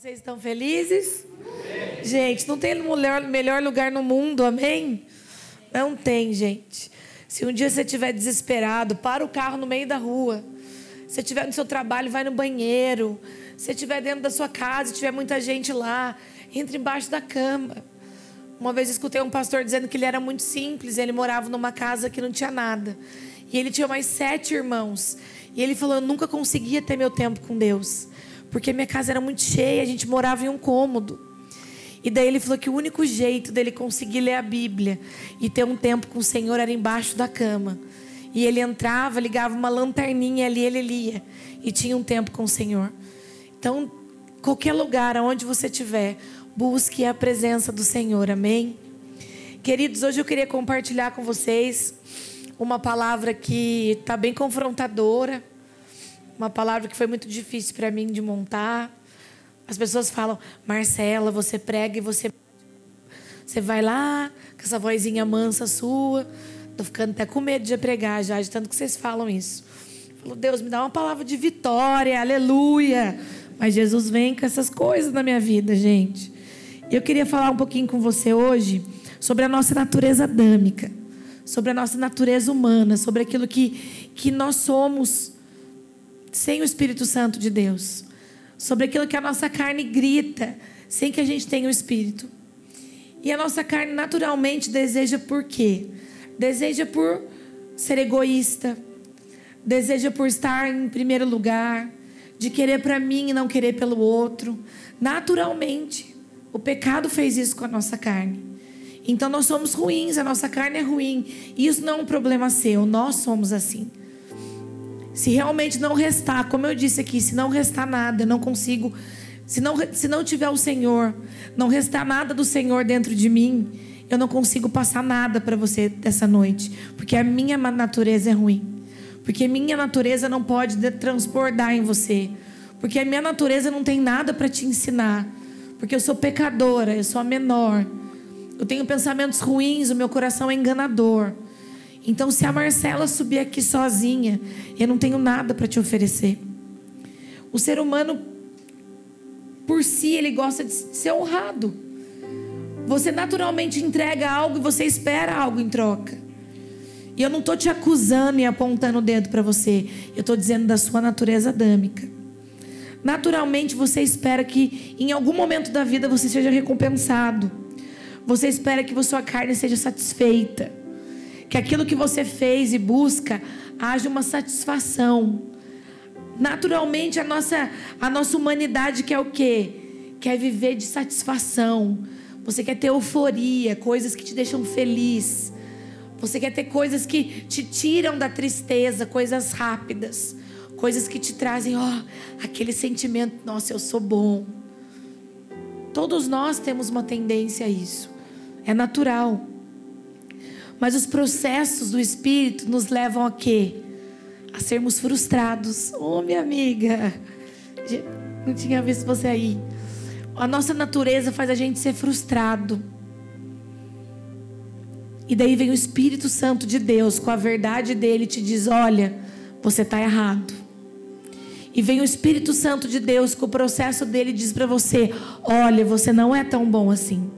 Vocês estão felizes? Gente, não tem melhor, melhor lugar no mundo, amém? Não tem, gente. Se um dia você estiver desesperado, para o carro no meio da rua. Se estiver no seu trabalho, vai no banheiro. Se estiver dentro da sua casa e tiver muita gente lá, entre embaixo da cama. Uma vez escutei um pastor dizendo que ele era muito simples, ele morava numa casa que não tinha nada. E ele tinha mais sete irmãos. E ele falou: Eu nunca conseguia ter meu tempo com Deus porque minha casa era muito cheia, a gente morava em um cômodo. E daí ele falou que o único jeito dele conseguir ler a Bíblia e ter um tempo com o Senhor era embaixo da cama. E ele entrava, ligava uma lanterninha ali, ele lia e tinha um tempo com o Senhor. Então, qualquer lugar onde você estiver, busque a presença do Senhor. Amém. Queridos, hoje eu queria compartilhar com vocês uma palavra que está bem confrontadora uma palavra que foi muito difícil para mim de montar. As pessoas falam, Marcela, você prega e você. Você vai lá com essa vozinha mansa sua. Tô ficando até com medo de pregar já, de tanto que vocês falam isso. Falou, Deus, me dá uma palavra de vitória, aleluia. Mas Jesus vem com essas coisas na minha vida, gente. Eu queria falar um pouquinho com você hoje sobre a nossa natureza adâmica, sobre a nossa natureza humana, sobre aquilo que, que nós somos sem o Espírito Santo de Deus, sobre aquilo que a nossa carne grita, sem que a gente tenha o Espírito. E a nossa carne naturalmente deseja por quê? Deseja por ser egoísta, deseja por estar em primeiro lugar, de querer para mim e não querer pelo outro. Naturalmente, o pecado fez isso com a nossa carne. Então nós somos ruins, a nossa carne é ruim. Isso não é um problema seu, nós somos assim. Se realmente não restar, como eu disse aqui, se não restar nada, eu não consigo. Se não, se não tiver o Senhor, não restar nada do Senhor dentro de mim, eu não consigo passar nada para você dessa noite. Porque a minha natureza é ruim. Porque minha natureza não pode transbordar em você. Porque a minha natureza não tem nada para te ensinar. Porque eu sou pecadora, eu sou a menor. Eu tenho pensamentos ruins, o meu coração é enganador. Então, se a Marcela subir aqui sozinha, eu não tenho nada para te oferecer. O ser humano, por si, ele gosta de ser honrado. Você naturalmente entrega algo e você espera algo em troca. E eu não estou te acusando e apontando o dedo para você. Eu estou dizendo da sua natureza adâmica. Naturalmente você espera que em algum momento da vida você seja recompensado. Você espera que sua carne seja satisfeita que aquilo que você fez e busca haja uma satisfação. Naturalmente a nossa a nossa humanidade quer o quê? Quer viver de satisfação. Você quer ter euforia, coisas que te deixam feliz. Você quer ter coisas que te tiram da tristeza, coisas rápidas, coisas que te trazem, ó, aquele sentimento, nossa, eu sou bom. Todos nós temos uma tendência a isso. É natural. Mas os processos do Espírito nos levam a quê? A sermos frustrados. Oh, minha amiga, não tinha visto você aí. A nossa natureza faz a gente ser frustrado. E daí vem o Espírito Santo de Deus, com a verdade dele, te diz: olha, você está errado. E vem o Espírito Santo de Deus, com o processo dele, diz para você: olha, você não é tão bom assim.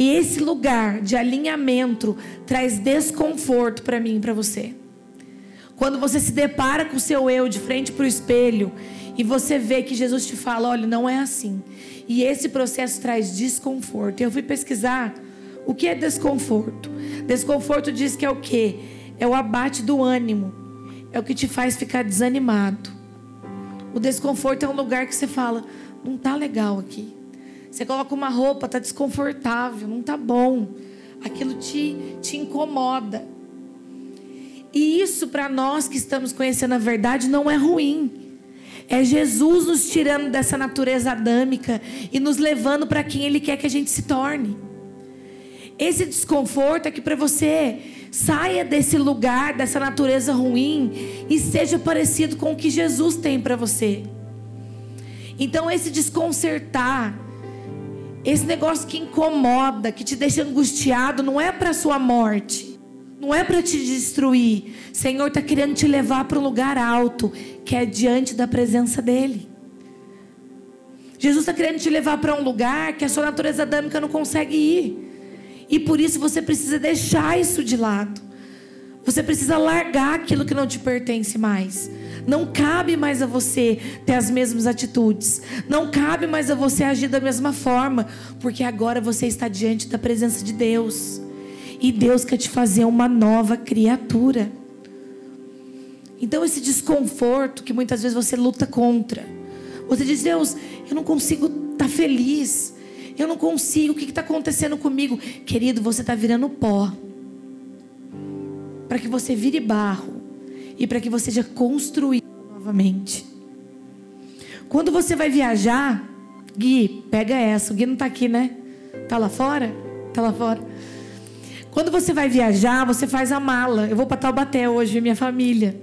E esse lugar de alinhamento traz desconforto para mim e para você. Quando você se depara com o seu eu de frente para o espelho e você vê que Jesus te fala: olha, não é assim. E esse processo traz desconforto. Eu fui pesquisar o que é desconforto. Desconforto diz que é o quê? É o abate do ânimo. É o que te faz ficar desanimado. O desconforto é um lugar que você fala: não tá legal aqui. Você coloca uma roupa, tá desconfortável, não tá bom. Aquilo te, te incomoda. E isso para nós que estamos conhecendo a verdade não é ruim. É Jesus nos tirando dessa natureza adâmica e nos levando para quem Ele quer que a gente se torne. Esse desconforto é que para você saia desse lugar, dessa natureza ruim e seja parecido com o que Jesus tem para você. Então, esse desconcertar, esse negócio que incomoda, que te deixa angustiado, não é para sua morte. Não é para te destruir. Senhor está querendo te levar para um lugar alto, que é diante da presença dEle. Jesus está querendo te levar para um lugar que a sua natureza adâmica não consegue ir. E por isso você precisa deixar isso de lado. Você precisa largar aquilo que não te pertence mais. Não cabe mais a você ter as mesmas atitudes. Não cabe mais a você agir da mesma forma. Porque agora você está diante da presença de Deus. E Deus quer te fazer uma nova criatura. Então, esse desconforto que muitas vezes você luta contra. Você diz, Deus, eu não consigo estar tá feliz. Eu não consigo. O que está acontecendo comigo? Querido, você está virando pó. Para que você vire barro. E para que você seja construído novamente. Quando você vai viajar, Gui, pega essa. O Gui não está aqui, né? Está lá fora? Está lá fora. Quando você vai viajar, você faz a mala. Eu vou para Taubaté hoje, minha família.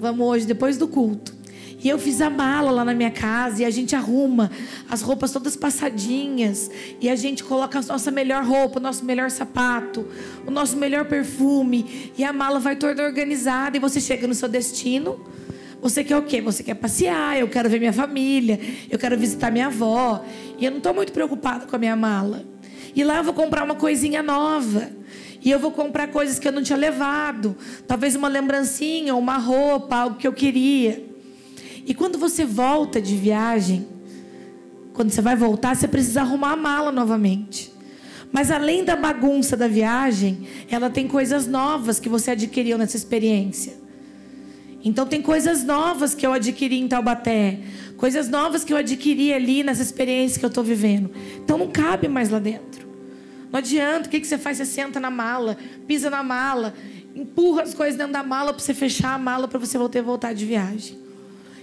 Vamos hoje, depois do culto. E eu fiz a mala lá na minha casa e a gente arruma as roupas todas passadinhas. E a gente coloca a nossa melhor roupa, o nosso melhor sapato, o nosso melhor perfume. E a mala vai toda organizada. E você chega no seu destino. Você quer o quê? Você quer passear, eu quero ver minha família, eu quero visitar minha avó. E eu não estou muito preocupada com a minha mala. E lá eu vou comprar uma coisinha nova. E eu vou comprar coisas que eu não tinha levado. Talvez uma lembrancinha, uma roupa, algo que eu queria. E quando você volta de viagem, quando você vai voltar, você precisa arrumar a mala novamente. Mas além da bagunça da viagem, ela tem coisas novas que você adquiriu nessa experiência. Então tem coisas novas que eu adquiri em Taubaté, coisas novas que eu adquiri ali nessa experiência que eu estou vivendo. Então não cabe mais lá dentro. Não adianta, o que, que você faz? Você senta na mala, pisa na mala, empurra as coisas dentro da mala para você fechar a mala para você voltar voltar de viagem.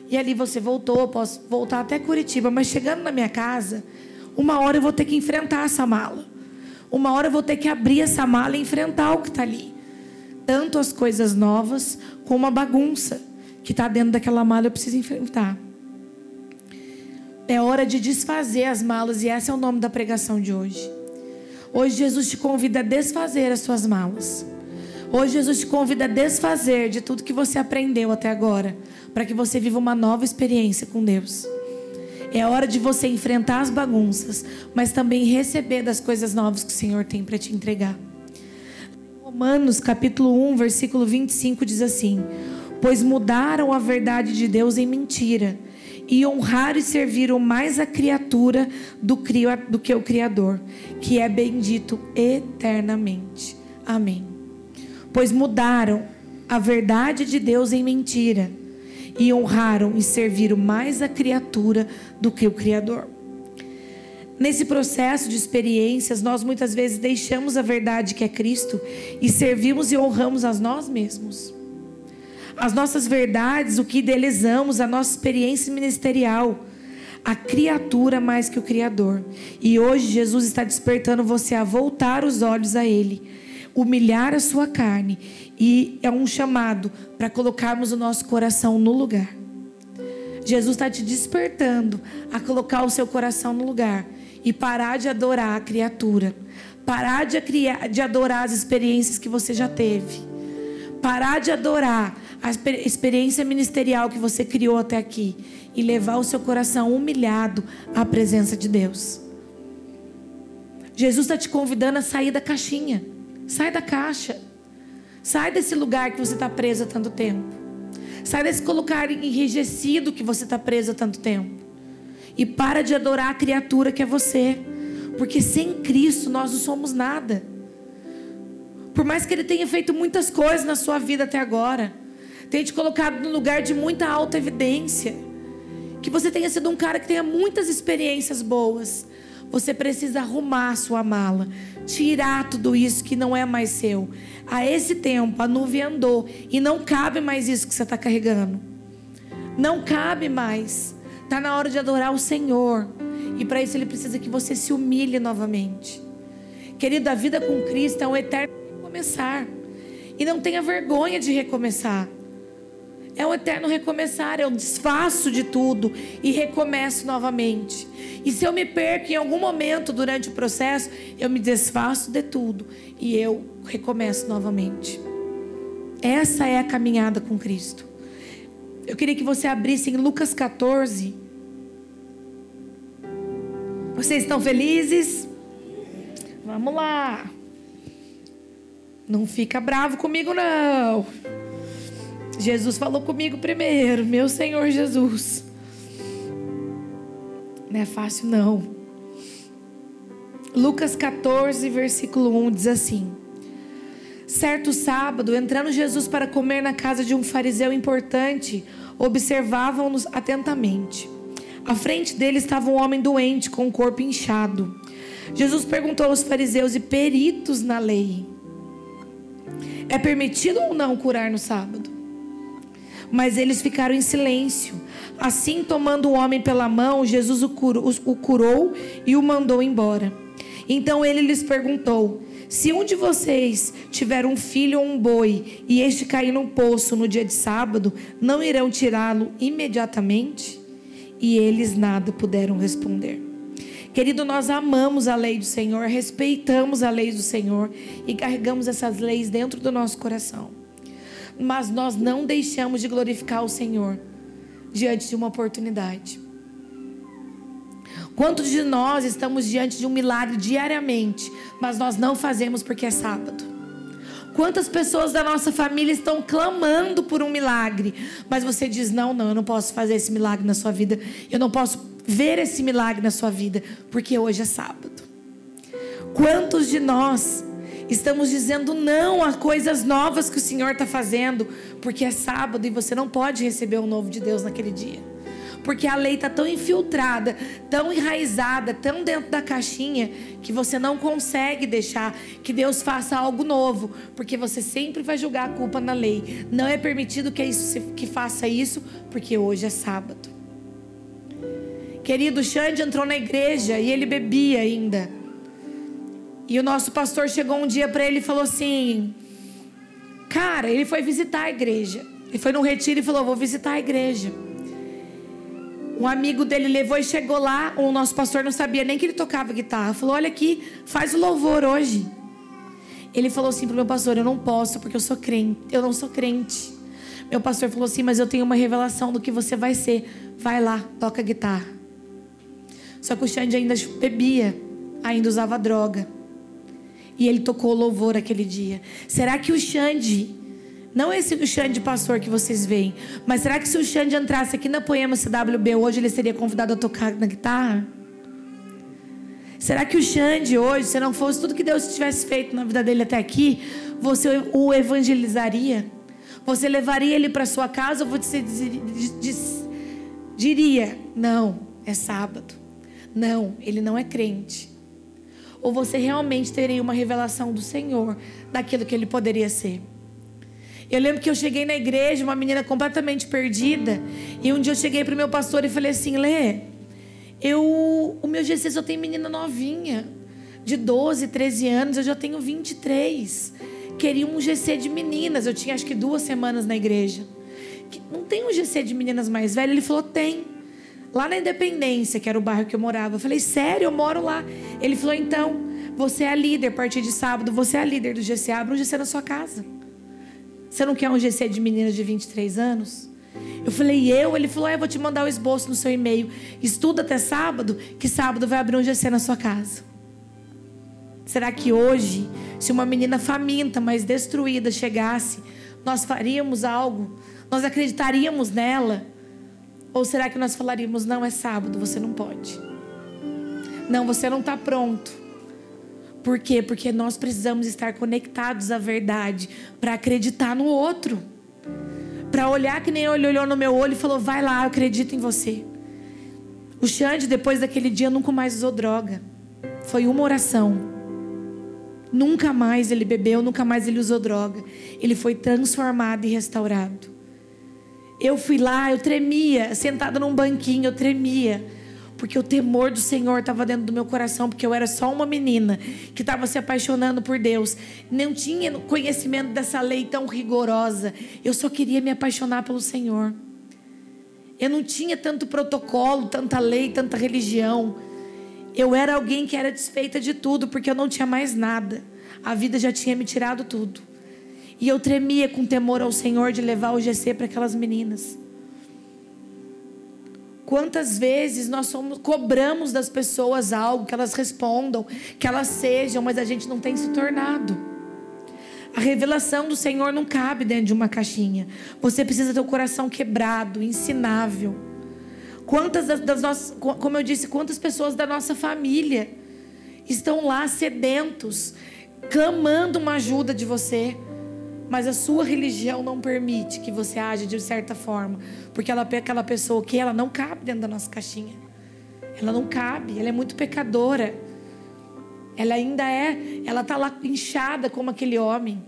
E ali você voltou, posso voltar até Curitiba, mas chegando na minha casa, uma hora eu vou ter que enfrentar essa mala. Uma hora eu vou ter que abrir essa mala e enfrentar o que está ali. Tanto as coisas novas como a bagunça que está dentro daquela mala eu preciso enfrentar. É hora de desfazer as malas e esse é o nome da pregação de hoje. Hoje Jesus te convida a desfazer as suas malas. Hoje Jesus te convida a desfazer de tudo que você aprendeu até agora, para que você viva uma nova experiência com Deus. É hora de você enfrentar as bagunças, mas também receber das coisas novas que o Senhor tem para te entregar. Romanos capítulo 1, versículo 25 diz assim: Pois mudaram a verdade de Deus em mentira e honrar e serviram mais a criatura do, do que o Criador, que é bendito eternamente. Amém. Pois mudaram a verdade de Deus em mentira e honraram e serviram mais a criatura do que o Criador. Nesse processo de experiências, nós muitas vezes deixamos a verdade que é Cristo e servimos e honramos a nós mesmos as nossas verdades, o que idealizamos, a nossa experiência ministerial. A criatura mais que o Criador. E hoje Jesus está despertando você a voltar os olhos a Ele, humilhar a sua carne. E é um chamado para colocarmos o nosso coração no lugar. Jesus está te despertando a colocar o seu coração no lugar e parar de adorar a criatura, parar de, de adorar as experiências que você já teve, parar de adorar a experiência ministerial que você criou até aqui e levar o seu coração humilhado à presença de Deus. Jesus está te convidando a sair da caixinha. Sai da caixa. Sai desse lugar que você está preso há tanto tempo. Sai desse colocar enrijecido que você está preso há tanto tempo. E para de adorar a criatura que é você. Porque sem Cristo nós não somos nada. Por mais que Ele tenha feito muitas coisas na sua vida até agora tem te colocado num lugar de muita alta evidência. Que você tenha sido um cara que tenha muitas experiências boas. Você precisa arrumar a sua mala, tirar tudo isso que não é mais seu. A esse tempo, a nuvem andou e não cabe mais isso que você está carregando. Não cabe mais. Está na hora de adorar o Senhor. E para isso ele precisa que você se humilhe novamente. Querido, a vida com Cristo é um eterno recomeçar. E não tenha vergonha de recomeçar. É um eterno recomeçar, eu desfaço de tudo e recomeço novamente. E se eu me perco em algum momento durante o processo, eu me desfaço de tudo e eu recomeço novamente. Essa é a caminhada com Cristo. Eu queria que você abrisse em Lucas 14. Vocês estão felizes? Vamos lá. Não fica bravo comigo, não. Jesus falou comigo primeiro, meu Senhor Jesus. Não é fácil, não. Lucas 14, versículo 1 diz assim: Certo sábado, entrando Jesus para comer na casa de um fariseu importante, observavam-nos atentamente. À frente dele estava um homem doente, com o corpo inchado. Jesus perguntou aos fariseus e peritos na lei: É permitido ou não curar no sábado? Mas eles ficaram em silêncio. Assim, tomando o homem pela mão, Jesus o curou, o curou e o mandou embora. Então ele lhes perguntou: Se um de vocês tiver um filho ou um boi e este cair num poço no dia de sábado, não irão tirá-lo imediatamente? E eles nada puderam responder. Querido, nós amamos a lei do Senhor, respeitamos a lei do Senhor e carregamos essas leis dentro do nosso coração. Mas nós não deixamos de glorificar o Senhor diante de uma oportunidade. Quantos de nós estamos diante de um milagre diariamente, mas nós não fazemos porque é sábado? Quantas pessoas da nossa família estão clamando por um milagre, mas você diz: não, não, eu não posso fazer esse milagre na sua vida, eu não posso ver esse milagre na sua vida, porque hoje é sábado. Quantos de nós estamos dizendo não a coisas novas que o Senhor está fazendo, porque é sábado e você não pode receber o novo de Deus naquele dia? Porque a lei está tão infiltrada, tão enraizada, tão dentro da caixinha, que você não consegue deixar que Deus faça algo novo, porque você sempre vai julgar a culpa na lei. Não é permitido que, isso, que faça isso, porque hoje é sábado. Querido, Xande entrou na igreja e ele bebia ainda. E o nosso pastor chegou um dia para ele e falou assim: Cara, ele foi visitar a igreja. Ele foi num retiro e falou: Vou visitar a igreja. Um amigo dele levou e chegou lá. O nosso pastor não sabia nem que ele tocava guitarra. Falou: Olha aqui, faz o louvor hoje. Ele falou assim pro meu pastor: Eu não posso porque eu sou crente. Eu não sou crente. Meu pastor falou assim: Mas eu tenho uma revelação do que você vai ser. Vai lá, toca guitarra. Só que o Xande ainda bebia, ainda usava droga. E ele tocou louvor aquele dia. Será que o Xande, não esse o Xande pastor que vocês veem, mas será que se o Xande entrasse aqui na Poema CWB hoje, ele seria convidado a tocar na guitarra? Será que o Xande hoje, se não fosse tudo que Deus tivesse feito na vida dele até aqui, você o evangelizaria? Você levaria ele para sua casa ou você diria: não, é sábado. Não, ele não é crente. Ou você realmente teria uma revelação do Senhor daquilo que ele poderia ser. Eu lembro que eu cheguei na igreja, uma menina completamente perdida, e um dia eu cheguei para o meu pastor e falei assim: Lê, eu, o meu GC só tem menina novinha, de 12, 13 anos, eu já tenho 23. Queria um GC de meninas, eu tinha acho que duas semanas na igreja. Não tem um GC de meninas mais velhas? Ele falou: tem lá na Independência, que era o bairro que eu morava. Eu falei, sério, eu moro lá. Ele falou, então, você é a líder, a partir de sábado, você é a líder do GC, abre um GC na sua casa. Você não quer um GC de meninas de 23 anos? Eu falei, eu? Ele falou, é, eu vou te mandar o esboço no seu e-mail. Estuda até sábado, que sábado vai abrir um GC na sua casa. Será que hoje, se uma menina faminta, mas destruída chegasse, nós faríamos algo? Nós acreditaríamos nela? Ou será que nós falaríamos: não é sábado, você não pode? Não, você não está pronto. Por quê? Porque nós precisamos estar conectados à verdade para acreditar no outro. Para olhar que nem ele olhou no meu olho e falou: vai lá, eu acredito em você. O Xande, depois daquele dia, nunca mais usou droga. Foi uma oração. Nunca mais ele bebeu, nunca mais ele usou droga. Ele foi transformado e restaurado. Eu fui lá, eu tremia, sentada num banquinho, eu tremia. Porque o temor do Senhor estava dentro do meu coração, porque eu era só uma menina que estava se apaixonando por Deus. Não tinha conhecimento dessa lei tão rigorosa. Eu só queria me apaixonar pelo Senhor. Eu não tinha tanto protocolo, tanta lei, tanta religião. Eu era alguém que era desfeita de tudo, porque eu não tinha mais nada. A vida já tinha me tirado tudo. E eu tremia com temor ao Senhor de levar o GC para aquelas meninas. Quantas vezes nós somos, cobramos das pessoas algo, que elas respondam, que elas sejam, mas a gente não tem se tornado. A revelação do Senhor não cabe dentro de uma caixinha. Você precisa ter o coração quebrado, ensinável. Quantas das, das nossas, como eu disse, quantas pessoas da nossa família estão lá sedentos, clamando uma ajuda de você, mas a sua religião não permite que você age de certa forma, porque ela é aquela pessoa que ela não cabe dentro da nossa caixinha. Ela não cabe, ela é muito pecadora. Ela ainda é, ela tá lá inchada como aquele homem.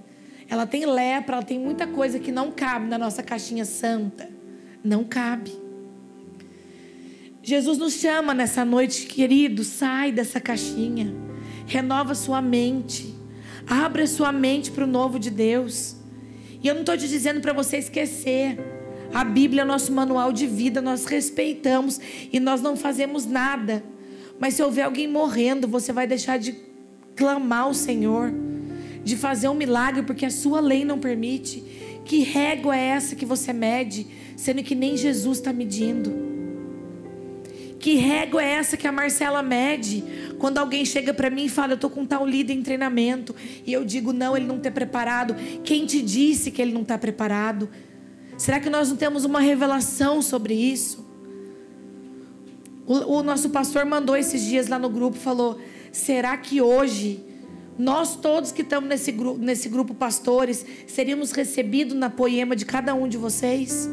Ela tem lepra, ela tem muita coisa que não cabe na nossa caixinha santa. Não cabe. Jesus nos chama nessa noite, querido, sai dessa caixinha. Renova sua mente. Abra sua mente para o novo de Deus. E eu não estou te dizendo para você esquecer. A Bíblia é nosso manual de vida, nós respeitamos e nós não fazemos nada. Mas se houver alguém morrendo, você vai deixar de clamar ao Senhor, de fazer um milagre, porque a sua lei não permite. Que régua é essa que você mede, sendo que nem Jesus está medindo? Que régua é essa que a Marcela mede? Quando alguém chega para mim e fala, eu estou com tal líder em treinamento, e eu digo, não, ele não está preparado. Quem te disse que ele não está preparado? Será que nós não temos uma revelação sobre isso? O, o nosso pastor mandou esses dias lá no grupo, falou: será que hoje nós todos que estamos nesse grupo, nesse grupo pastores, seríamos recebidos na poema de cada um de vocês?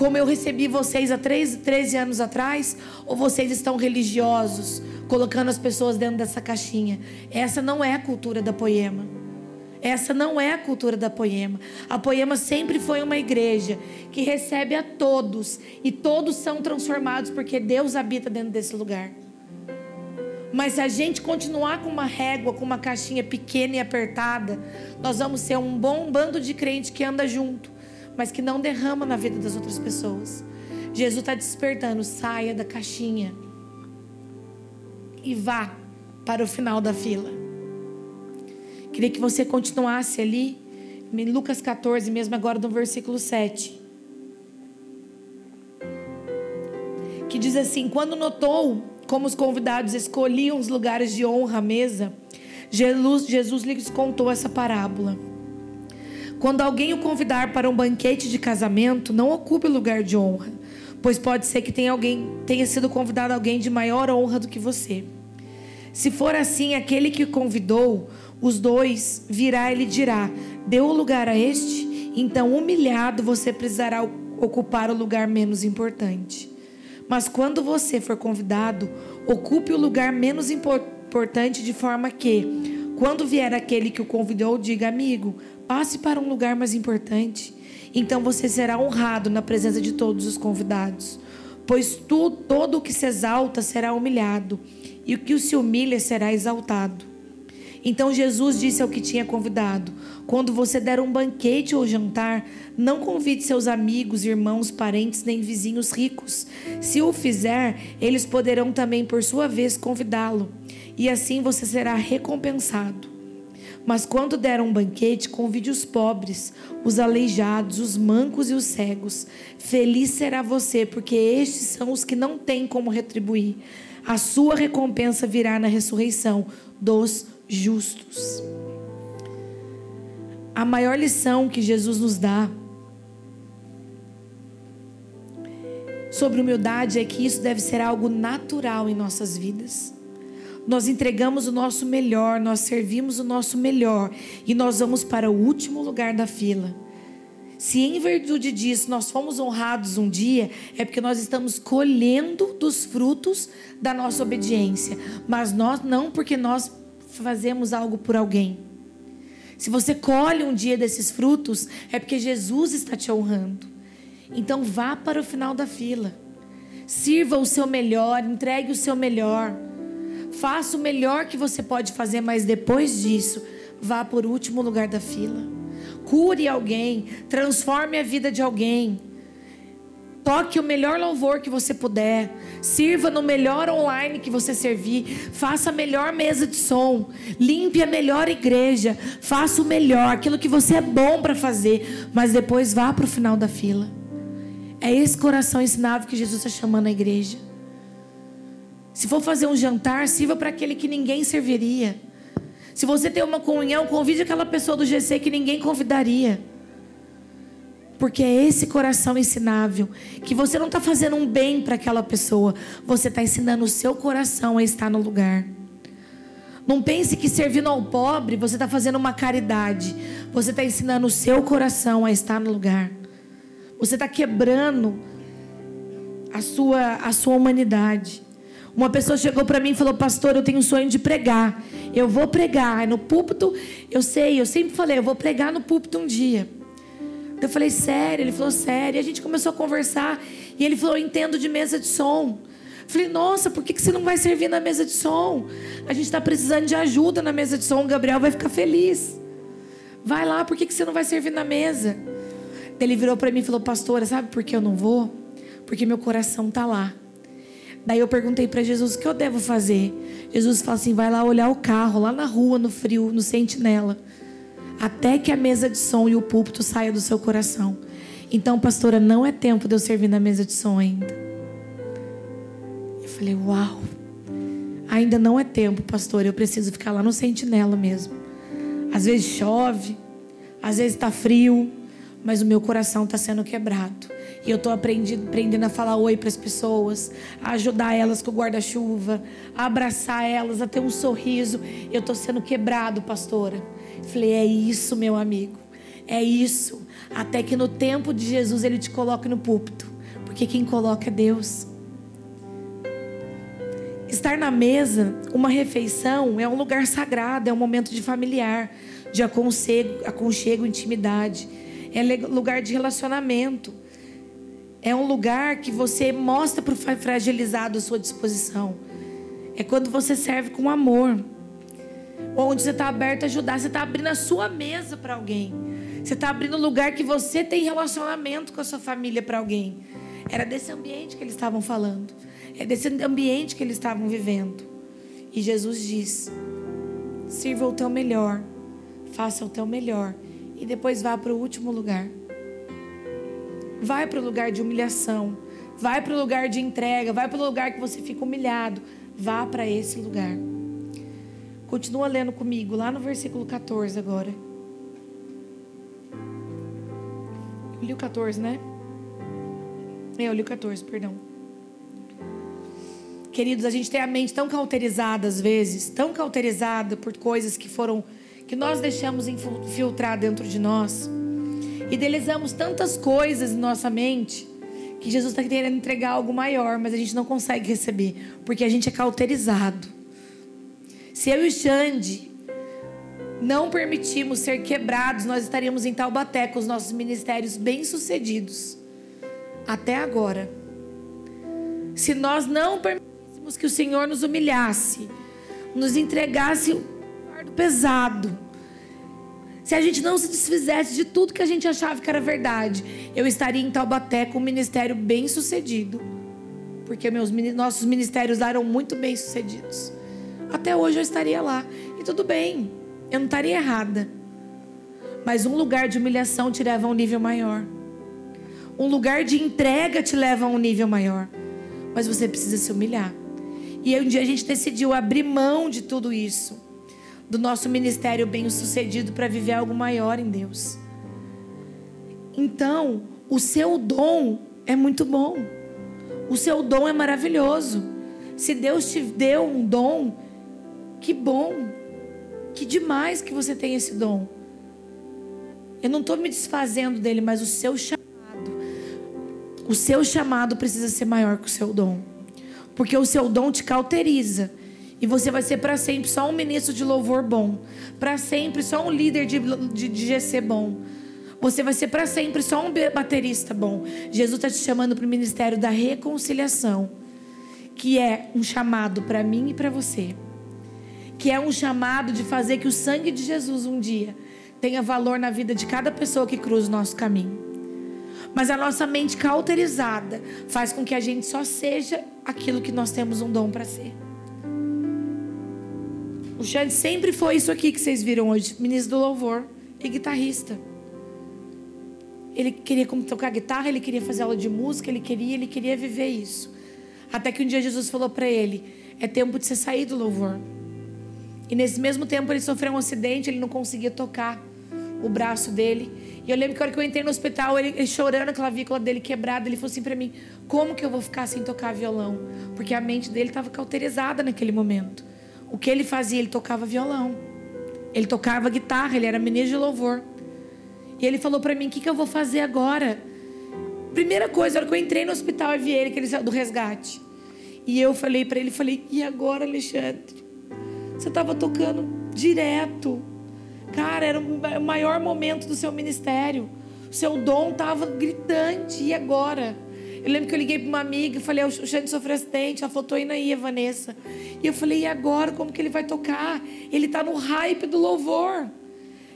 Como eu recebi vocês há 13, 13 anos atrás? Ou vocês estão religiosos, colocando as pessoas dentro dessa caixinha? Essa não é a cultura da Poema. Essa não é a cultura da Poema. A Poema sempre foi uma igreja que recebe a todos e todos são transformados porque Deus habita dentro desse lugar. Mas se a gente continuar com uma régua, com uma caixinha pequena e apertada, nós vamos ser um bom bando de crente que anda junto mas que não derrama na vida das outras pessoas. Jesus está despertando, saia da caixinha e vá para o final da fila. Queria que você continuasse ali, em Lucas 14, mesmo agora no versículo 7. Que diz assim: Quando notou como os convidados escolhiam os lugares de honra à mesa, Jesus, Jesus lhes contou essa parábola. Quando alguém o convidar para um banquete de casamento, não ocupe lugar de honra, pois pode ser que tenha alguém tenha sido convidado alguém de maior honra do que você. Se for assim, aquele que convidou os dois virá e lhe dirá: Deu o lugar a este? Então, humilhado, você precisará ocupar o lugar menos importante. Mas quando você for convidado, ocupe o lugar menos importante de forma que, quando vier aquele que o convidou, diga: Amigo, Passe para um lugar mais importante. Então você será honrado na presença de todos os convidados. Pois tu, todo o que se exalta será humilhado, e o que se humilha será exaltado. Então Jesus disse ao que tinha convidado: Quando você der um banquete ou jantar, não convide seus amigos, irmãos, parentes nem vizinhos ricos. Se o fizer, eles poderão também, por sua vez, convidá-lo, e assim você será recompensado. Mas quando der um banquete, convide os pobres, os aleijados, os mancos e os cegos. Feliz será você, porque estes são os que não têm como retribuir. A sua recompensa virá na ressurreição dos justos. A maior lição que Jesus nos dá sobre humildade é que isso deve ser algo natural em nossas vidas nós entregamos o nosso melhor, nós servimos o nosso melhor e nós vamos para o último lugar da fila. Se em virtude disso nós fomos honrados um dia, é porque nós estamos colhendo dos frutos da nossa obediência, mas nós não porque nós fazemos algo por alguém. Se você colhe um dia desses frutos, é porque Jesus está te honrando. Então vá para o final da fila. Sirva o seu melhor, entregue o seu melhor. Faça o melhor que você pode fazer, mas depois disso, vá por último lugar da fila. Cure alguém, transforme a vida de alguém. Toque o melhor louvor que você puder. Sirva no melhor online que você servir. Faça a melhor mesa de som. Limpe a melhor igreja. Faça o melhor, aquilo que você é bom para fazer. Mas depois vá para o final da fila. É esse coração ensinável que Jesus está chamando a igreja. Se for fazer um jantar, sirva para aquele que ninguém serviria. Se você tem uma comunhão, convide aquela pessoa do GC que ninguém convidaria. Porque é esse coração ensinável que você não está fazendo um bem para aquela pessoa, você está ensinando o seu coração a estar no lugar. Não pense que servindo ao pobre você está fazendo uma caridade. Você está ensinando o seu coração a estar no lugar. Você está quebrando a sua, a sua humanidade. Uma pessoa chegou para mim e falou: Pastor, eu tenho um sonho de pregar. Eu vou pregar no púlpito. Eu sei, eu sempre falei: Eu vou pregar no púlpito um dia. Eu falei: Sério? Ele falou: Sério. E a gente começou a conversar. E ele falou: entendo de mesa de som. Eu falei: Nossa, por que você não vai servir na mesa de som? A gente está precisando de ajuda na mesa de som. O Gabriel vai ficar feliz. Vai lá, por que você não vai servir na mesa? Ele virou para mim e falou: Pastora, sabe por que eu não vou? Porque meu coração está lá. Daí eu perguntei para Jesus o que eu devo fazer. Jesus falou assim: vai lá olhar o carro, lá na rua, no frio, no sentinela. Até que a mesa de som e o púlpito saia do seu coração. Então, pastora, não é tempo de eu servir na mesa de som ainda. Eu falei, uau. Ainda não é tempo, pastor. Eu preciso ficar lá no sentinela mesmo. Às vezes chove, às vezes está frio, mas o meu coração está sendo quebrado. E eu estou aprendendo a falar oi para as pessoas, a ajudar elas com o guarda-chuva, a abraçar elas, a ter um sorriso. Eu estou sendo quebrado, pastora. Falei, é isso, meu amigo. É isso. Até que no tempo de Jesus ele te coloque no púlpito. Porque quem coloca é Deus. Estar na mesa, uma refeição, é um lugar sagrado, é um momento de familiar, de aconchego, aconchego intimidade. É lugar de relacionamento. É um lugar que você mostra para o fragilizado a sua disposição. É quando você serve com amor. Onde você está aberto a ajudar. Você está abrindo a sua mesa para alguém. Você está abrindo um lugar que você tem relacionamento com a sua família para alguém. Era desse ambiente que eles estavam falando. É desse ambiente que eles estavam vivendo. E Jesus diz: sirva o teu melhor. Faça o teu melhor. E depois vá para o último lugar. Vai para o lugar de humilhação. Vai para o lugar de entrega. Vai para o lugar que você fica humilhado. Vá para esse lugar. Continua lendo comigo, lá no versículo 14 agora. Eu li o 14, né? É, eu li o 14, perdão. Queridos, a gente tem a mente tão cauterizada às vezes, tão cauterizada por coisas que foram que nós deixamos infiltrar dentro de nós. Idealizamos tantas coisas em nossa mente que Jesus está querendo entregar algo maior, mas a gente não consegue receber, porque a gente é cauterizado. Se eu e o Xande não permitimos ser quebrados, nós estaríamos em Taubaté com os nossos ministérios bem-sucedidos. Até agora. Se nós não permitíssemos que o Senhor nos humilhasse, nos entregasse um fardo pesado, se a gente não se desfizesse de tudo que a gente achava que era verdade, eu estaria em Taubaté com um ministério bem sucedido. Porque meus, nossos ministérios eram muito bem sucedidos. Até hoje eu estaria lá. E tudo bem, eu não estaria errada. Mas um lugar de humilhação te leva a um nível maior. Um lugar de entrega te leva a um nível maior. Mas você precisa se humilhar. E um dia a gente decidiu abrir mão de tudo isso do nosso ministério bem-sucedido para viver algo maior em Deus. Então, o seu dom é muito bom. O seu dom é maravilhoso. Se Deus te deu um dom, que bom. Que demais que você tem esse dom. Eu não estou me desfazendo dele, mas o seu chamado. O seu chamado precisa ser maior que o seu dom. Porque o seu dom te cauteriza. E você vai ser para sempre só um ministro de louvor bom. Para sempre só um líder de, de, de GC bom. Você vai ser para sempre só um baterista bom. Jesus está te chamando para o ministério da reconciliação. Que é um chamado para mim e para você. Que é um chamado de fazer que o sangue de Jesus um dia tenha valor na vida de cada pessoa que cruza o nosso caminho. Mas a nossa mente cauterizada faz com que a gente só seja aquilo que nós temos um dom para ser. O Xande sempre foi isso aqui que vocês viram hoje: ministro do louvor e guitarrista. Ele queria tocar guitarra, ele queria fazer aula de música, ele queria, ele queria viver isso. Até que um dia Jesus falou para ele: "É tempo de você sair do louvor". E nesse mesmo tempo ele sofreu um acidente, ele não conseguia tocar o braço dele. E eu lembro que a hora que eu entrei no hospital, ele, ele chorando, a clavícula dele quebrada, ele falou assim para mim: "Como que eu vou ficar sem tocar violão?" Porque a mente dele estava cauterizada naquele momento. O que ele fazia? Ele tocava violão. Ele tocava guitarra, ele era ministro de louvor. E ele falou para mim: "O que, que eu vou fazer agora?" Primeira coisa, a hora que eu entrei no hospital, eu vi ele que ele saiu do resgate. E eu falei para ele, falei: "E agora, Alexandre? Você estava tocando direto. Cara, era o maior momento do seu ministério. O seu dom estava gritante. E agora?" Eu lembro que eu liguei para uma amiga e falei: O Xande sofreu acidente. Ela falou: Tô indo aí, Vanessa. E eu falei: E agora? Como que ele vai tocar? Ele está no hype do louvor.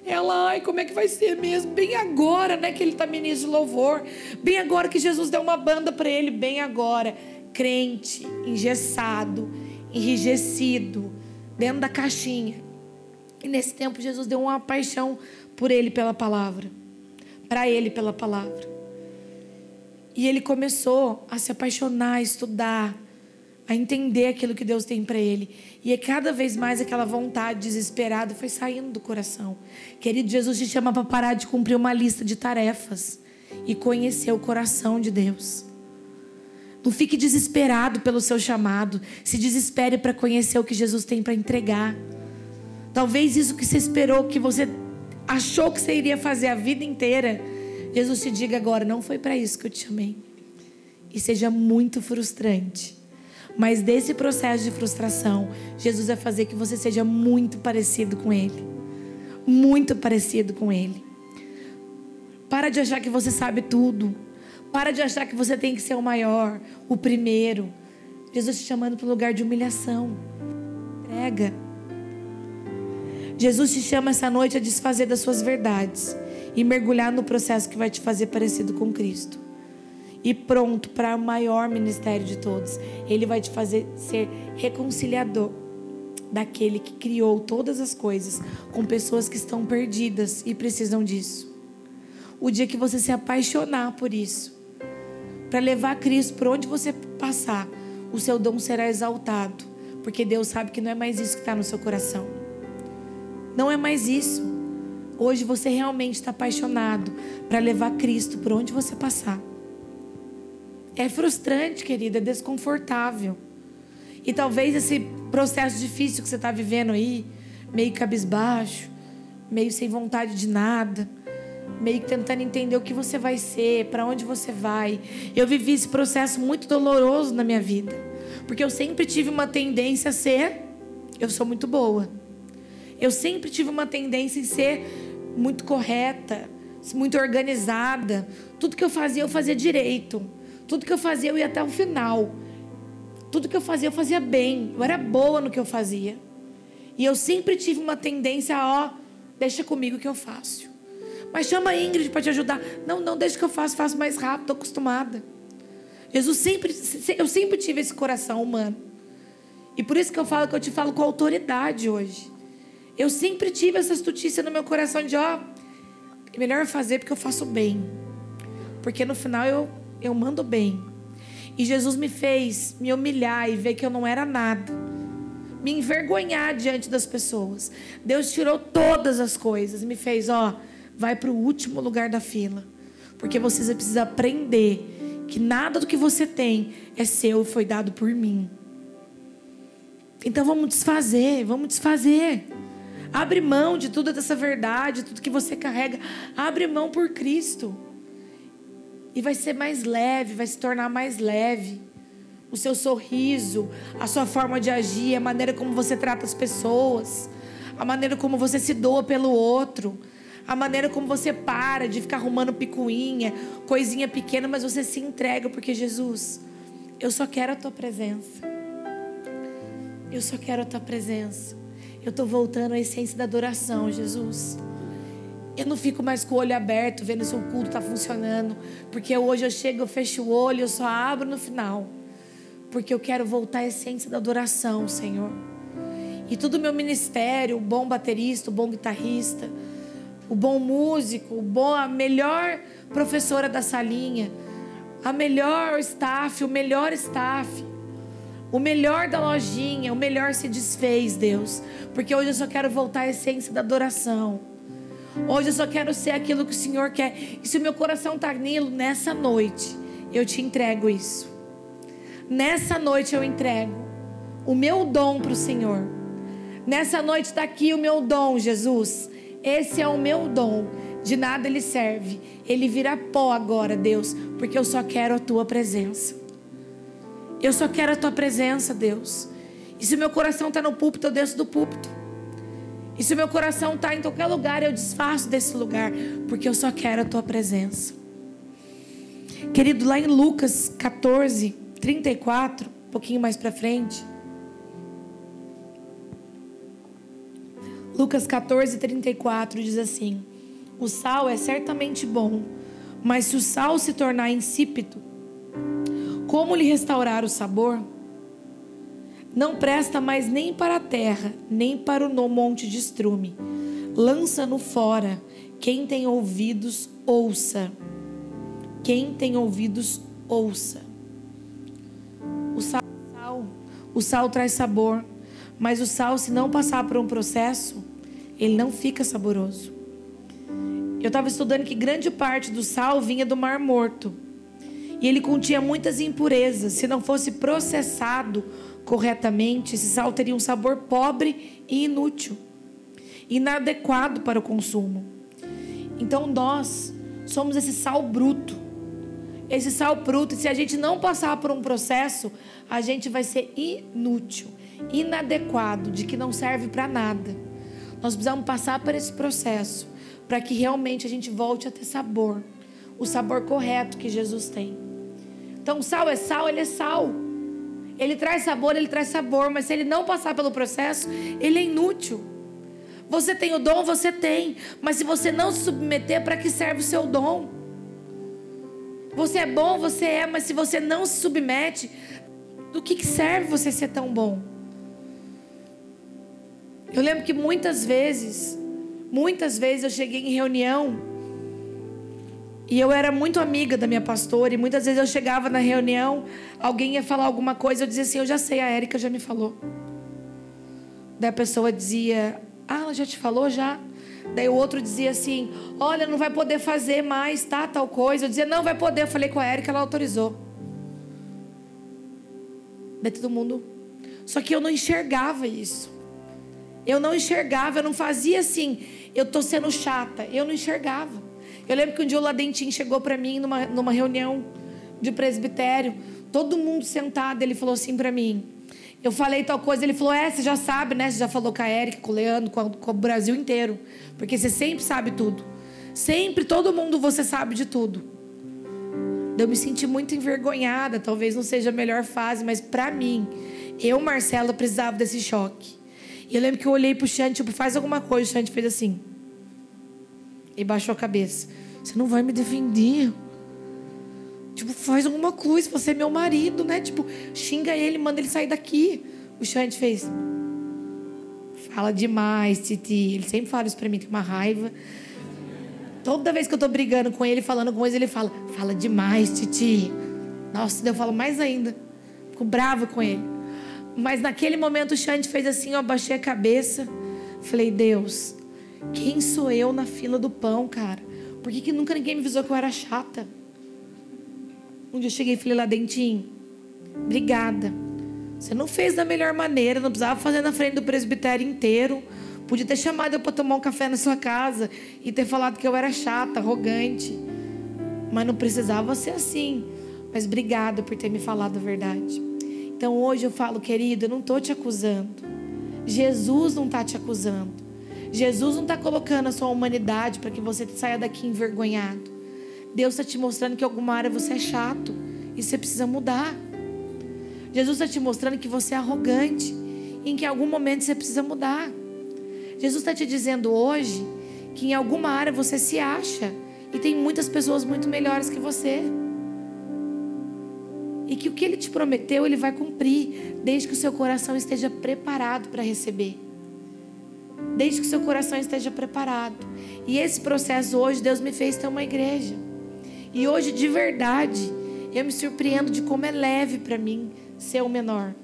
Ela, ai, como é que vai ser mesmo? Bem agora, né, que ele está ministro de louvor. Bem agora que Jesus deu uma banda para ele. Bem agora. Crente, engessado, enrijecido, dentro da caixinha. E nesse tempo, Jesus deu uma paixão por ele pela palavra. Para ele pela palavra. E ele começou a se apaixonar, a estudar, a entender aquilo que Deus tem para ele. E é cada vez mais aquela vontade desesperada foi saindo do coração. Querido, Jesus te chama para parar de cumprir uma lista de tarefas e conhecer o coração de Deus. Não fique desesperado pelo seu chamado. Se desespere para conhecer o que Jesus tem para entregar. Talvez isso que você esperou, que você achou que você iria fazer a vida inteira, Jesus te diga agora: não foi para isso que eu te chamei. E seja muito frustrante. Mas desse processo de frustração, Jesus vai fazer que você seja muito parecido com Ele. Muito parecido com Ele. Para de achar que você sabe tudo. Para de achar que você tem que ser o maior, o primeiro. Jesus te chamando para o lugar de humilhação. Entrega. Jesus te chama essa noite a desfazer das suas verdades e mergulhar no processo que vai te fazer parecido com Cristo e pronto para o maior ministério de todos. Ele vai te fazer ser reconciliador daquele que criou todas as coisas com pessoas que estão perdidas e precisam disso. O dia que você se apaixonar por isso, para levar Cristo por onde você passar, o seu dom será exaltado, porque Deus sabe que não é mais isso que está no seu coração. Não é mais isso. Hoje você realmente está apaixonado para levar Cristo por onde você passar. É frustrante, querida, é desconfortável. E talvez esse processo difícil que você está vivendo aí, meio cabisbaixo, meio sem vontade de nada, meio tentando entender o que você vai ser, para onde você vai. Eu vivi esse processo muito doloroso na minha vida, porque eu sempre tive uma tendência a ser, eu sou muito boa. Eu sempre tive uma tendência em ser muito correta, muito organizada. Tudo que eu fazia, eu fazia direito. Tudo que eu fazia, eu ia até o final. Tudo que eu fazia, eu fazia bem. Eu era boa no que eu fazia. E eu sempre tive uma tendência a, ó, deixa comigo que eu faço. Mas chama a Ingrid para te ajudar. Não, não, deixa que eu faço, faço mais rápido, estou acostumada. Jesus sempre, eu sempre tive esse coração humano. E por isso que eu falo que eu te falo com autoridade hoje. Eu sempre tive essa astutícia no meu coração de, ó, é melhor fazer porque eu faço bem. Porque no final eu eu mando bem. E Jesus me fez me humilhar e ver que eu não era nada. Me envergonhar diante das pessoas. Deus tirou todas as coisas e me fez, ó, vai para o último lugar da fila. Porque você precisa aprender que nada do que você tem é seu e foi dado por mim. Então vamos desfazer, vamos desfazer. Abre mão de tudo dessa verdade, tudo que você carrega. Abre mão por Cristo. E vai ser mais leve, vai se tornar mais leve. O seu sorriso, a sua forma de agir, a maneira como você trata as pessoas, a maneira como você se doa pelo outro, a maneira como você para de ficar arrumando picuinha, coisinha pequena, mas você se entrega porque Jesus, eu só quero a tua presença. Eu só quero a tua presença. Eu estou voltando à essência da adoração, Jesus. Eu não fico mais com o olho aberto, vendo se o culto está funcionando. Porque hoje eu chego, eu fecho o olho, eu só abro no final. Porque eu quero voltar à essência da adoração, Senhor. E todo o meu ministério, o bom baterista, o bom guitarrista, o bom músico, o bom, a melhor professora da salinha, a melhor staff, o melhor staff, o melhor da lojinha, o melhor se desfez, Deus, porque hoje eu só quero voltar à essência da adoração. Hoje eu só quero ser aquilo que o Senhor quer. E se o meu coração está nilo, nessa noite, eu te entrego isso. Nessa noite eu entrego o meu dom para o Senhor. Nessa noite está aqui o meu dom, Jesus. Esse é o meu dom. De nada ele serve. Ele vira pó agora, Deus, porque eu só quero a tua presença. Eu só quero a tua presença, Deus. E se o meu coração está no púlpito, eu desço do púlpito. E se o meu coração está em qualquer lugar, eu desfaço desse lugar, porque eu só quero a tua presença. Querido, lá em Lucas 14, 34, um pouquinho mais para frente. Lucas 14, 34 diz assim: O sal é certamente bom, mas se o sal se tornar insípido, como lhe restaurar o sabor? Não presta mais nem para a terra, nem para o monte de estrume. Lança-no fora. Quem tem ouvidos, ouça. Quem tem ouvidos, ouça. O sal, o sal traz sabor, mas o sal, se não passar por um processo, ele não fica saboroso. Eu estava estudando que grande parte do sal vinha do Mar Morto. E ele continha muitas impurezas. Se não fosse processado corretamente, esse sal teria um sabor pobre e inútil, inadequado para o consumo. Então nós somos esse sal bruto. Esse sal bruto, se a gente não passar por um processo, a gente vai ser inútil, inadequado, de que não serve para nada. Nós precisamos passar por esse processo para que realmente a gente volte a ter sabor, o sabor correto que Jesus tem. Então, sal é sal, ele é sal. Ele traz sabor, ele traz sabor, mas se ele não passar pelo processo, ele é inútil. Você tem o dom, você tem, mas se você não se submeter, para que serve o seu dom? Você é bom, você é, mas se você não se submete, do que, que serve você ser tão bom? Eu lembro que muitas vezes, muitas vezes eu cheguei em reunião e eu era muito amiga da minha pastora e muitas vezes eu chegava na reunião, alguém ia falar alguma coisa, eu dizia assim, eu já sei, a Érica já me falou. Daí a pessoa dizia, ah, ela já te falou já? Daí o outro dizia assim, olha, não vai poder fazer mais, tá, tal coisa. Eu dizia, não, vai poder. Eu falei com a Érica, ela autorizou. Daí todo mundo... Só que eu não enxergava isso. Eu não enxergava, eu não fazia assim, eu tô sendo chata. Eu não enxergava. Eu lembro que um dia o Ladentim chegou para mim numa, numa reunião de presbitério, todo mundo sentado, ele falou assim para mim. Eu falei tal coisa, ele falou: É, você já sabe, né? Você já falou com a Eric, com o Leandro, com, a, com o Brasil inteiro. Porque você sempre sabe tudo. Sempre, todo mundo você sabe de tudo. Eu me senti muito envergonhada, talvez não seja a melhor fase, mas para mim, eu, Marcela, precisava desse choque. E eu lembro que eu olhei pro Xande, tipo, faz alguma coisa. O Xande fez assim. E baixou a cabeça. Você não vai me defender. Tipo, faz alguma coisa. Você é meu marido, né? Tipo, xinga ele, manda ele sair daqui. O Xande fez. Fala demais, Titi. Ele sempre fala isso pra mim, tem uma raiva. Toda vez que eu tô brigando com ele, falando com ele, ele fala: Fala demais, Titi. Nossa, eu falo mais ainda. Fico bravo com ele. Mas naquele momento o Xande fez assim, eu abaixei a cabeça. Falei, Deus, quem sou eu na fila do pão, cara? Por que, que nunca ninguém me avisou que eu era chata? Um dia eu cheguei e falei lá, Dentinho, obrigada. Você não fez da melhor maneira, não precisava fazer na frente do presbitério inteiro. Podia ter chamado eu para tomar um café na sua casa e ter falado que eu era chata, arrogante. Mas não precisava ser assim. Mas obrigada por ter me falado a verdade. Então hoje eu falo, querido, eu não estou te acusando. Jesus não está te acusando. Jesus não está colocando a sua humanidade para que você saia daqui envergonhado. Deus está te mostrando que alguma área você é chato e você precisa mudar. Jesus está te mostrando que você é arrogante e em que em algum momento você precisa mudar. Jesus está te dizendo hoje que em alguma área você se acha e tem muitas pessoas muito melhores que você e que o que ele te prometeu, ele vai cumprir, desde que o seu coração esteja preparado para receber. Desde que seu coração esteja preparado. E esse processo hoje, Deus me fez ter uma igreja. E hoje, de verdade, eu me surpreendo de como é leve para mim ser o menor.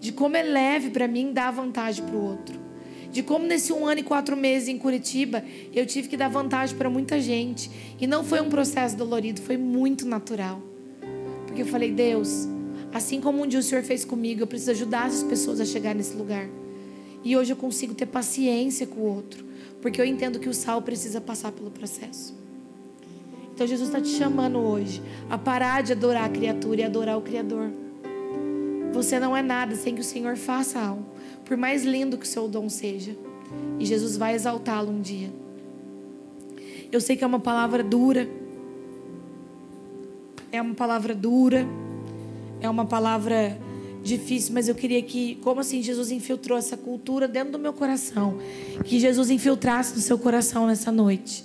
De como é leve para mim dar vantagem para o outro. De como nesse um ano e quatro meses em Curitiba, eu tive que dar vantagem para muita gente. E não foi um processo dolorido, foi muito natural. Porque eu falei, Deus, assim como um dia o Senhor fez comigo, eu preciso ajudar as pessoas a chegar nesse lugar. E hoje eu consigo ter paciência com o outro, porque eu entendo que o sal precisa passar pelo processo. Então Jesus está te chamando hoje a parar de adorar a criatura e adorar o Criador. Você não é nada sem que o Senhor faça algo, por mais lindo que o seu dom seja. E Jesus vai exaltá-lo um dia. Eu sei que é uma palavra dura. É uma palavra dura. É uma palavra difícil, mas eu queria que, como assim Jesus infiltrou essa cultura dentro do meu coração, que Jesus infiltrasse no seu coração nessa noite.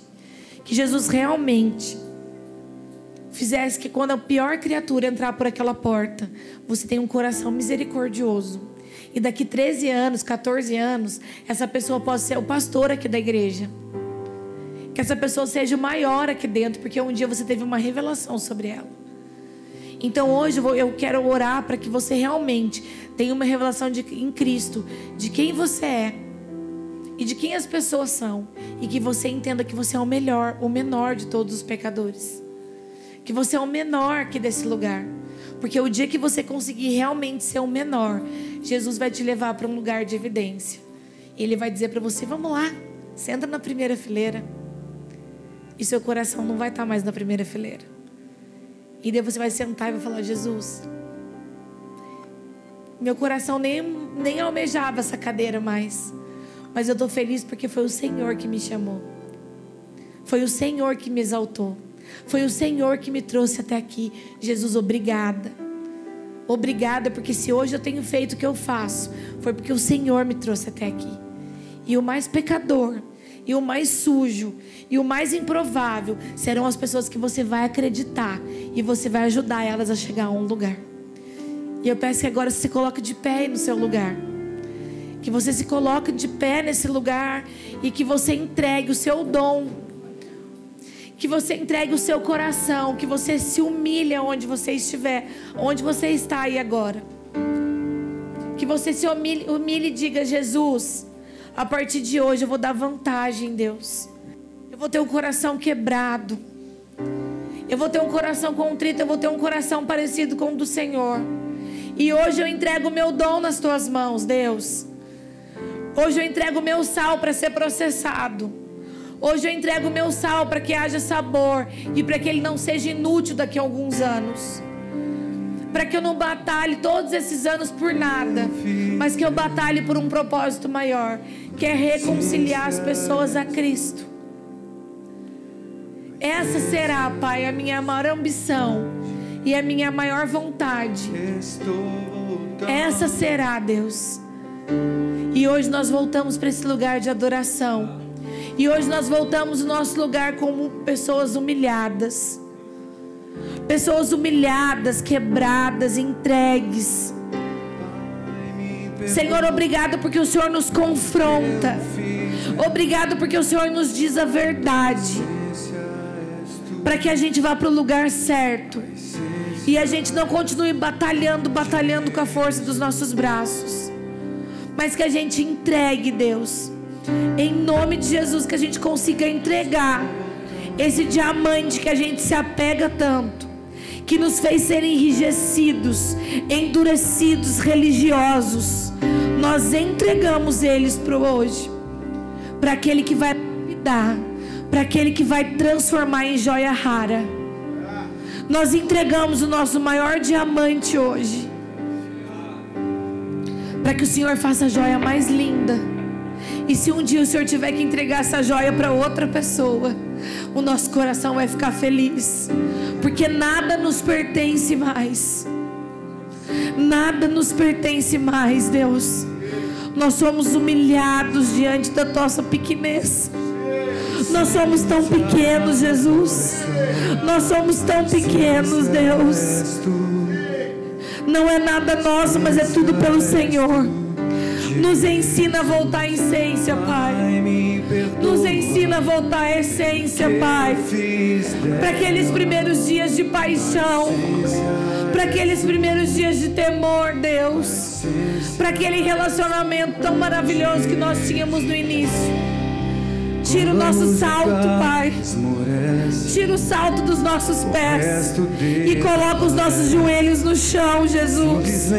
Que Jesus realmente fizesse que quando a pior criatura entrar por aquela porta, você tenha um coração misericordioso. E daqui 13 anos, 14 anos, essa pessoa possa ser o pastor aqui da igreja. Que essa pessoa seja o maior aqui dentro, porque um dia você teve uma revelação sobre ela. Então hoje eu quero orar para que você realmente tenha uma revelação de, em Cristo de quem você é e de quem as pessoas são e que você entenda que você é o melhor, o menor de todos os pecadores. Que você é o menor aqui desse lugar. Porque o dia que você conseguir realmente ser o menor, Jesus vai te levar para um lugar de evidência. Ele vai dizer para você: "Vamos lá, senta na primeira fileira". E seu coração não vai estar mais na primeira fileira. E daí você vai sentar e vai falar: Jesus, meu coração nem, nem almejava essa cadeira mais. Mas eu estou feliz porque foi o Senhor que me chamou. Foi o Senhor que me exaltou. Foi o Senhor que me trouxe até aqui. Jesus, obrigada. Obrigada, porque se hoje eu tenho feito o que eu faço, foi porque o Senhor me trouxe até aqui. E o mais pecador, e o mais sujo, e o mais improvável serão as pessoas que você vai acreditar e você vai ajudar elas a chegar a um lugar. E eu peço que agora você se coloque de pé no seu lugar. Que você se coloque de pé nesse lugar e que você entregue o seu dom. Que você entregue o seu coração, que você se humilhe onde você estiver, onde você está aí agora. Que você se humilhe, humilhe e diga: Jesus, a partir de hoje eu vou dar vantagem, Deus vou ter um coração quebrado. Eu vou ter um coração contrito, eu vou ter um coração parecido com o do Senhor. E hoje eu entrego o meu dom nas tuas mãos, Deus. Hoje eu entrego o meu sal para ser processado. Hoje eu entrego o meu sal para que haja sabor e para que ele não seja inútil daqui a alguns anos. Para que eu não batalhe todos esses anos por nada, mas que eu batalhe por um propósito maior, que é reconciliar as pessoas a Cristo. Essa será, Pai, a minha maior ambição e a minha maior vontade. Essa será, Deus. E hoje nós voltamos para esse lugar de adoração. E hoje nós voltamos no nosso lugar como pessoas humilhadas. Pessoas humilhadas, quebradas, entregues. Senhor, obrigado porque o Senhor nos confronta. Obrigado porque o Senhor nos diz a verdade. Para que a gente vá para o lugar certo. E a gente não continue batalhando, batalhando com a força dos nossos braços, mas que a gente entregue, Deus, em nome de Jesus, que a gente consiga entregar esse diamante que a gente se apega tanto, que nos fez ser enrijecidos, endurecidos, religiosos. Nós entregamos eles para hoje, para aquele que vai dar para aquele que vai transformar em joia rara. Nós entregamos o nosso maior diamante hoje. Para que o Senhor faça a joia mais linda. E se um dia o Senhor tiver que entregar essa joia para outra pessoa, o nosso coração vai ficar feliz. Porque nada nos pertence mais. Nada nos pertence mais, Deus. Nós somos humilhados diante da nossa pequenez. Nós somos tão pequenos, Jesus. Nós somos tão pequenos, Deus. Não é nada nosso, mas é tudo pelo Senhor. Nos ensina a voltar à essência, Pai. Nos ensina a voltar à essência, Pai. Para aqueles primeiros dias de paixão. Para aqueles primeiros dias de temor, Deus. Para aquele relacionamento tão maravilhoso que nós tínhamos no início. Tira o nosso salto, Pai. Tira o salto dos nossos pés. E coloca os nossos joelhos no chão, Jesus.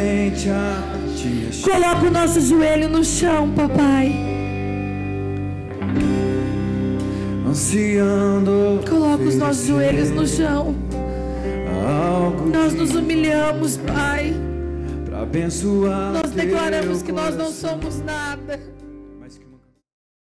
Coloca o nosso joelho no chão, papai. Ansiando. Coloca os nossos joelhos no chão. Nós nos humilhamos, Pai. Para abençoar. Nós declaramos que nós não somos nada.